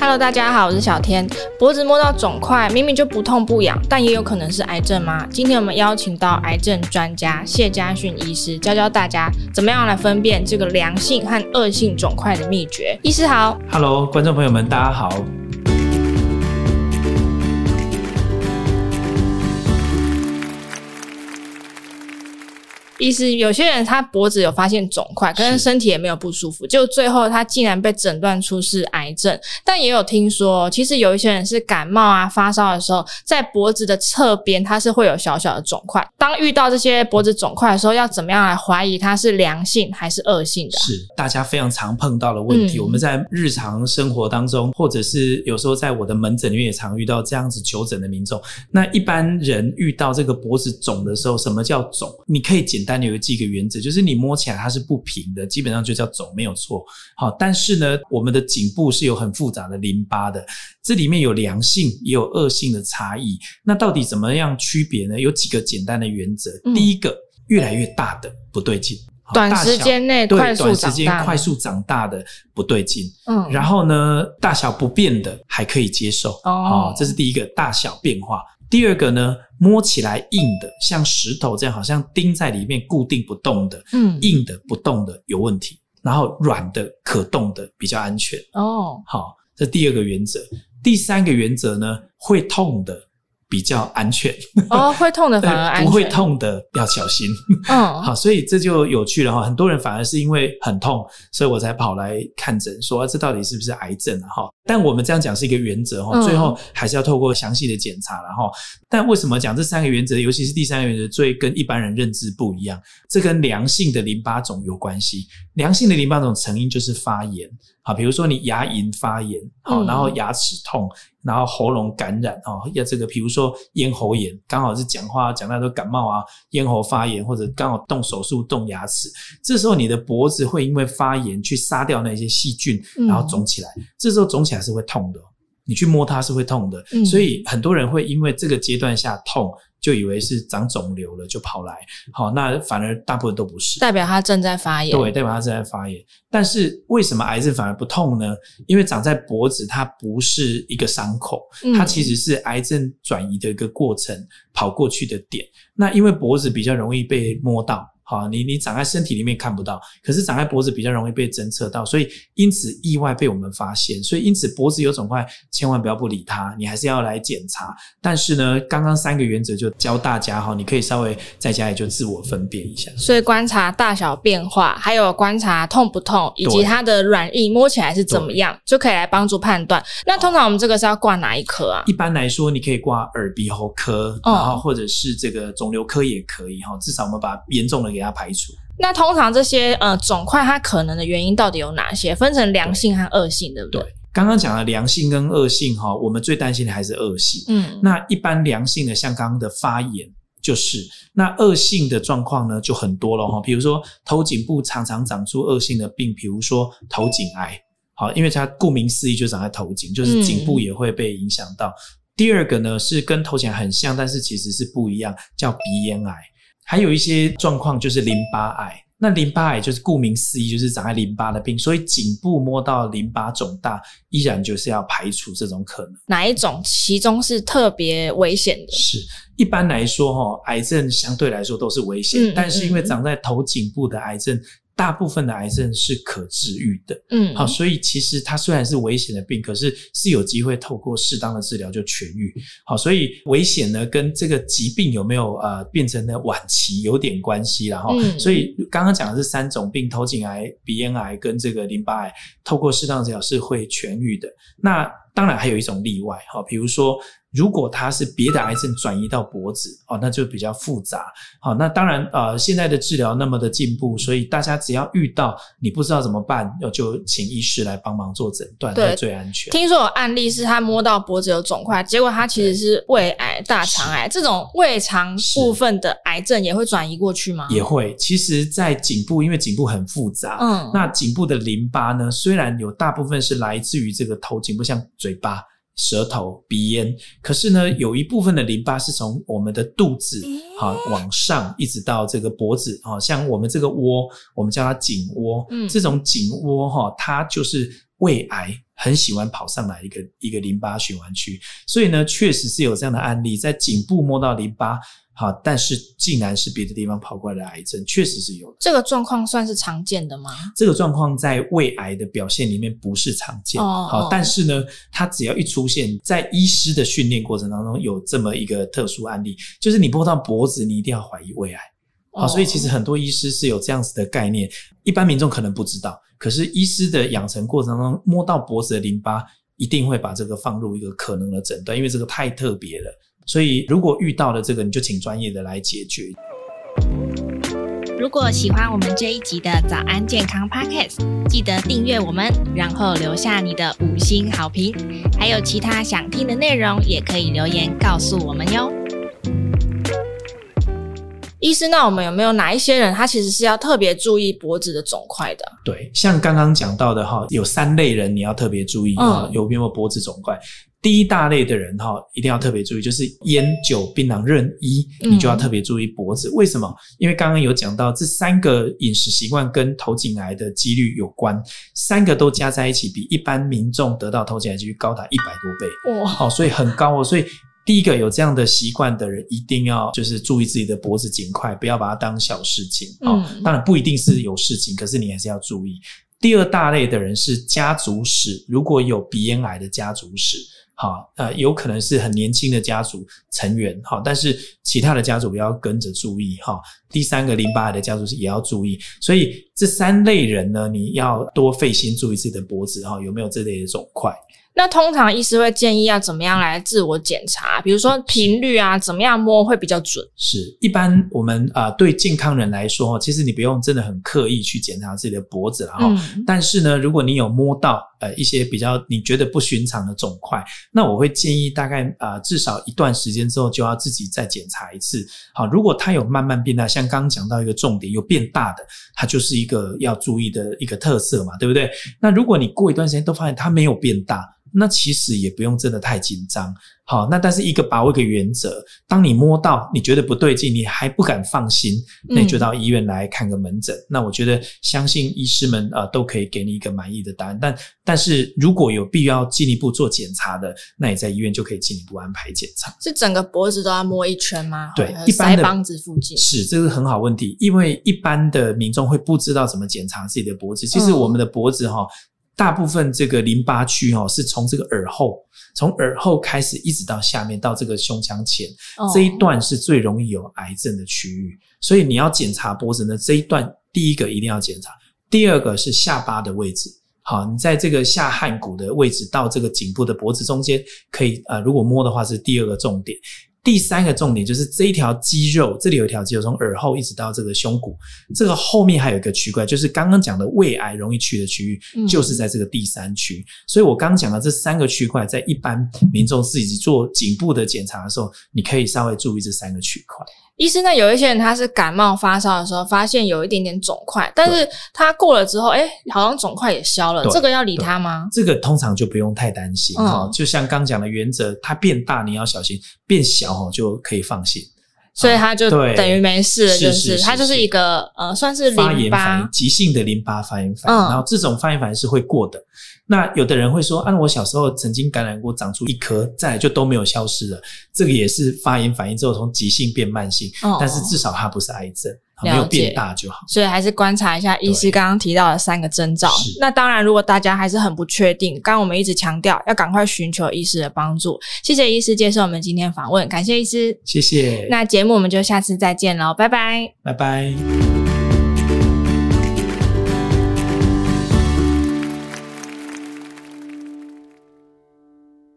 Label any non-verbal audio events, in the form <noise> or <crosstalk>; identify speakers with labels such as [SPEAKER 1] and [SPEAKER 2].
[SPEAKER 1] Hello，大家好，我是小天。脖子摸到肿块，明明就不痛不痒，但也有可能是癌症吗？今天我们邀请到癌症专家谢家训医师，教教大家怎么样来分辨这个良性和恶性肿块的秘诀。医师好
[SPEAKER 2] ，Hello，观众朋友们，大家好。
[SPEAKER 1] 意思有些人他脖子有发现肿块，可是身体也没有不舒服，就最后他竟然被诊断出是癌症。但也有听说，其实有一些人是感冒啊、发烧的时候，在脖子的侧边它是会有小小的肿块。当遇到这些脖子肿块的时候，要怎么样来怀疑它是良性还是恶性的？
[SPEAKER 2] 是大家非常常碰到的问题。嗯、我们在日常生活当中，或者是有时候在我的门诊里面也常遇到这样子求诊的民众。那一般人遇到这个脖子肿的时候，什么叫肿？你可以简单。但有几个原则，就是你摸起来它是不平的，基本上就叫肿，没有错。好，但是呢，我们的颈部是有很复杂的淋巴的，这里面有良性也有恶性的差异。那到底怎么样区别呢？有几个简单的原则。嗯、第一个，越来越大的不对劲，
[SPEAKER 1] 短时间内快速长大，
[SPEAKER 2] 短时间快速长大的不对劲。嗯，然后呢，大小不变的还可以接受。哦，这是第一个大小变化。第二个呢，摸起来硬的，像石头这样，好像钉在里面固定不动的，嗯，硬的不动的有问题。然后软的可动的比较安全。哦，好，这第二个原则。第三个原则呢，会痛的。比较安全
[SPEAKER 1] 哦，会痛的 <laughs> 反而安全，
[SPEAKER 2] 不会痛的要小心。嗯，<laughs> 好，所以这就有趣了哈。很多人反而是因为很痛，所以我才跑来看诊，说这到底是不是癌症啊？哈，但我们这样讲是一个原则哈，最后还是要透过详细的检查然后。但为什么讲这三个原则，尤其是第三个原则，最跟一般人认知不一样？这跟良性的淋巴肿有关系。良性的淋巴肿成因就是发炎。好，比如说你牙龈发炎，好，然后牙齿痛，然后喉咙感染，哦，要这个，比如说咽喉炎，刚好是讲话讲到都感冒啊，咽喉发炎，或者刚好动手术动牙齿，这时候你的脖子会因为发炎去杀掉那些细菌，然后肿起来，这时候肿起来是会痛的，你去摸它是会痛的，所以很多人会因为这个阶段下痛。就以为是长肿瘤了，就跑来，好，那反而大部分都不是，
[SPEAKER 1] 代表它正在发炎。
[SPEAKER 2] 对，代表它正在发炎。但是为什么癌症反而不痛呢？因为长在脖子，它不是一个伤口，它其实是癌症转移的一个过程，跑过去的点。那因为脖子比较容易被摸到。好，你你长在身体里面看不到，可是长在脖子比较容易被侦测到，所以因此意外被我们发现。所以因此脖子有肿块，千万不要不理它，你还是要来检查。但是呢，刚刚三个原则就教大家哈，你可以稍微在家里就自我分辨一下。
[SPEAKER 1] 所以观察大小变化，还有观察痛不痛，以及它的软硬摸起来是怎么样，就可以来帮助判断。那通常我们这个是要挂哪一科啊？
[SPEAKER 2] 一般来说，你可以挂耳鼻喉科，然后或者是这个肿瘤科也可以哈。至少我们把严重的给。给它排除。
[SPEAKER 1] 那通常这些呃肿块，它可能的原因到底有哪些？分成良性和恶性，对不对？对，
[SPEAKER 2] 刚刚讲的良性跟恶性哈，我们最担心的还是恶性。嗯，那一般良性的，像刚刚的发炎，就是那恶性的状况呢，就很多了哈。比如说头颈部常常长出恶性的病，比如说头颈癌，好，因为它顾名思义就长在头颈，就是颈部也会被影响到。嗯。第二个呢是跟头颈很像，但是其实是不一样，叫鼻咽癌。还有一些状况就是淋巴癌，那淋巴癌就是顾名思义就是长在淋巴的病，所以颈部摸到淋巴肿大，依然就是要排除这种可能。
[SPEAKER 1] 哪一种其中是特别危险的？
[SPEAKER 2] 是一般来说哈，癌症相对来说都是危险，嗯，但是因为长在头颈部的癌症。大部分的癌症是可治愈的，嗯，好，所以其实它虽然是危险的病，可是是有机会透过适当的治疗就痊愈。好，所以危险呢跟这个疾病有没有呃变成了晚期有点关系，然后，所以刚刚讲的是三种病：头颈癌、鼻咽癌跟这个淋巴癌，透过适当的治疗是会痊愈的。那当然还有一种例外，哈，比如说。如果它是别的癌症转移到脖子，哦，那就比较复杂。好，那当然，呃，现在的治疗那么的进步，所以大家只要遇到你不知道怎么办，就请医师来帮忙做诊断，对，最安全。
[SPEAKER 1] 听说有案例是他摸到脖子有肿块，结果他其实是胃癌、大肠癌这种胃肠部分的癌症也会转移过去吗？
[SPEAKER 2] 也会。其实，在颈部，因为颈部很复杂，嗯，那颈部的淋巴呢，虽然有大部分是来自于这个头颈部，像嘴巴。舌头、鼻咽，可是呢，有一部分的淋巴是从我们的肚子啊往上，一直到这个脖子啊，像我们这个窝，我们叫它颈窝，嗯，这种颈窝哈，它就是胃癌很喜欢跑上来一个一个淋巴循环区，所以呢，确实是有这样的案例，在颈部摸到淋巴。好，但是竟然是别的地方跑过来的癌症，确实是有的。
[SPEAKER 1] 这个状况算是常见的吗？
[SPEAKER 2] 这个状况在胃癌的表现里面不是常见。哦，好，但是呢，它只要一出现在医师的训练过程当中，有这么一个特殊案例，就是你摸到脖子，你一定要怀疑胃癌。好，所以其实很多医师是有这样子的概念，一般民众可能不知道。可是医师的养成过程当中，摸到脖子的淋巴，一定会把这个放入一个可能的诊断，因为这个太特别了。所以，如果遇到了这个，你就请专业的来解决。
[SPEAKER 3] 如果喜欢我们这一集的早安健康 Podcast，记得订阅我们，然后留下你的五星好评。还有其他想听的内容，也可以留言告诉我们哟。
[SPEAKER 1] 医师，那我们有没有哪一些人，他其实是要特别注意脖子的肿块的？
[SPEAKER 2] 对，像刚刚讲到的哈，有三类人你要特别注意啊，嗯、有没有脖子肿块？第一大类的人哈，一定要特别注意，就是烟酒槟榔任一，你就要特别注意脖子。嗯、为什么？因为刚刚有讲到这三个饮食习惯跟头颈癌的几率有关，三个都加在一起，比一般民众得到头颈癌几率高达一百多倍。哇，好，所以很高哦。所以第一个有这样的习惯的人，一定要就是注意自己的脖子颈块，不要把它当小事情。哦，嗯、当然不一定是有事情，可是你还是要注意。第二大类的人是家族史，如果有鼻咽癌的家族史。好，呃，有可能是很年轻的家族成员，哈，但是其他的家族也要跟着注意，哈。第三个淋巴癌的家族是也要注意，所以这三类人呢，你要多费心注意自己的脖子，哈，有没有这类的肿块。
[SPEAKER 1] 那通常医师会建议要怎么样来自我检查？比如说频率啊，怎么样摸会比较准？
[SPEAKER 2] 是，一般我们啊、呃，对健康人来说，其实你不用真的很刻意去检查自己的脖子了，哈、嗯。但是呢，如果你有摸到呃一些比较你觉得不寻常的肿块，那我会建议大概啊、呃、至少一段时间之后就要自己再检查一次。好，如果它有慢慢变大，像刚刚讲到一个重点有变大的，它就是一个要注意的一个特色嘛，对不对？那如果你过一段时间都发现它没有变大，那其实也不用真的太紧张，好，那但是一个把握一个原则，当你摸到你觉得不对劲，你还不敢放心，那你就到医院来看个门诊。嗯、那我觉得相信医师们啊、呃、都可以给你一个满意的答案。但但是如果有必要进一步做检查的，那你在医院就可以进一步安排检查。
[SPEAKER 1] 是整个脖子都要摸一圈吗？
[SPEAKER 2] 对，一般的
[SPEAKER 1] 腮帮子附近
[SPEAKER 2] 是，这是很好问题，因为一般的民众会不知道怎么检查自己的脖子。其实我们的脖子哈。嗯大部分这个淋巴区哦，是从这个耳后，从耳后开始一直到下面到这个胸腔前，这一段是最容易有癌症的区域。所以你要检查脖子呢，这一段第一个一定要检查，第二个是下巴的位置。好，你在这个下颌骨的位置到这个颈部的脖子中间，可以呃，如果摸的话是第二个重点。第三个重点就是这一条肌肉，这里有一条肌肉从耳后一直到这个胸骨，这个后面还有一个区块，就是刚刚讲的胃癌容易去的区域，就是在这个第三区。所以我刚刚讲的这三个区块，在一般民众自己做颈部的检查的时候，你可以稍微注意这三个区块。
[SPEAKER 1] 医生，呢有一些人他是感冒发烧的时候发现有一点点肿块，但是他过了之后，哎，好像肿块也消了，这个要理他吗？
[SPEAKER 2] 这个通常就不用太担心哈，就像刚讲的原则，它变大你要小心，变小哦就可以放心。
[SPEAKER 1] 所以他就等于没事了，就是它就是一个呃，算是
[SPEAKER 2] 发炎反应，急性的淋巴发炎反应，然后这种发炎反应是会过的。那有的人会说，啊，我小时候曾经感染过，长出一颗，再来就都没有消失了。这个也是发炎反应之后从急性变慢性，哦、但是至少它不是癌症，没有变大就好。
[SPEAKER 1] 所以还是观察一下医师刚刚提到的三个征兆。那当然，如果大家还是很不确定，刚刚我们一直强调要赶快寻求医师的帮助。谢谢医师接受我们今天访问，感谢医师，
[SPEAKER 2] 谢谢。
[SPEAKER 1] 那节目我们就下次再见喽，拜拜，
[SPEAKER 2] 拜拜。